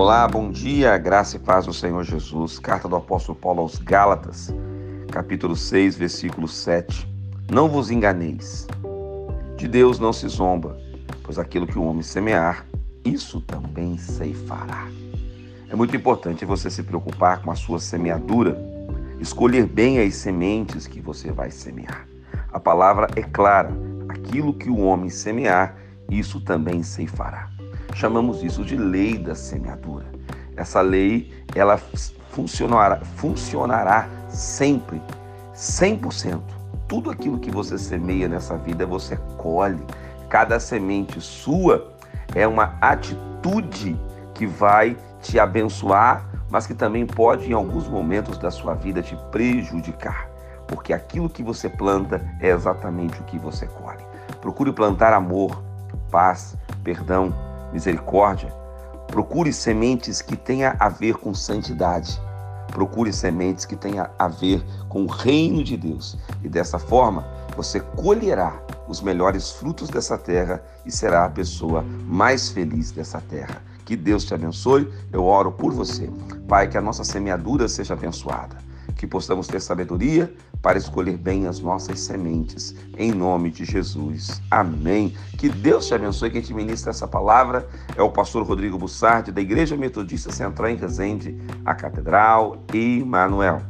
Olá, bom dia, graça e paz do Senhor Jesus. Carta do apóstolo Paulo aos Gálatas, capítulo 6, versículo 7. Não vos enganeis. De Deus não se zomba, pois aquilo que o homem semear, isso também ceifará. É muito importante você se preocupar com a sua semeadura, escolher bem as sementes que você vai semear. A palavra é clara: aquilo que o homem semear, isso também ceifará. Chamamos isso de lei da semeadura. Essa lei, ela funcionará, funcionará sempre, 100%. Tudo aquilo que você semeia nessa vida, você colhe. Cada semente sua é uma atitude que vai te abençoar, mas que também pode, em alguns momentos da sua vida, te prejudicar. Porque aquilo que você planta é exatamente o que você colhe. Procure plantar amor, paz, perdão, misericórdia, procure sementes que tenha a ver com santidade. Procure sementes que tenha a ver com o reino de Deus. E dessa forma, você colherá os melhores frutos dessa terra e será a pessoa mais feliz dessa terra. Que Deus te abençoe. Eu oro por você. Pai, que a nossa semeadura seja abençoada que possamos ter sabedoria para escolher bem as nossas sementes, em nome de Jesus. Amém. Que Deus te abençoe. Quem te ministra essa palavra é o pastor Rodrigo Bussardi, da Igreja Metodista Central em Resende, a Catedral Emmanuel.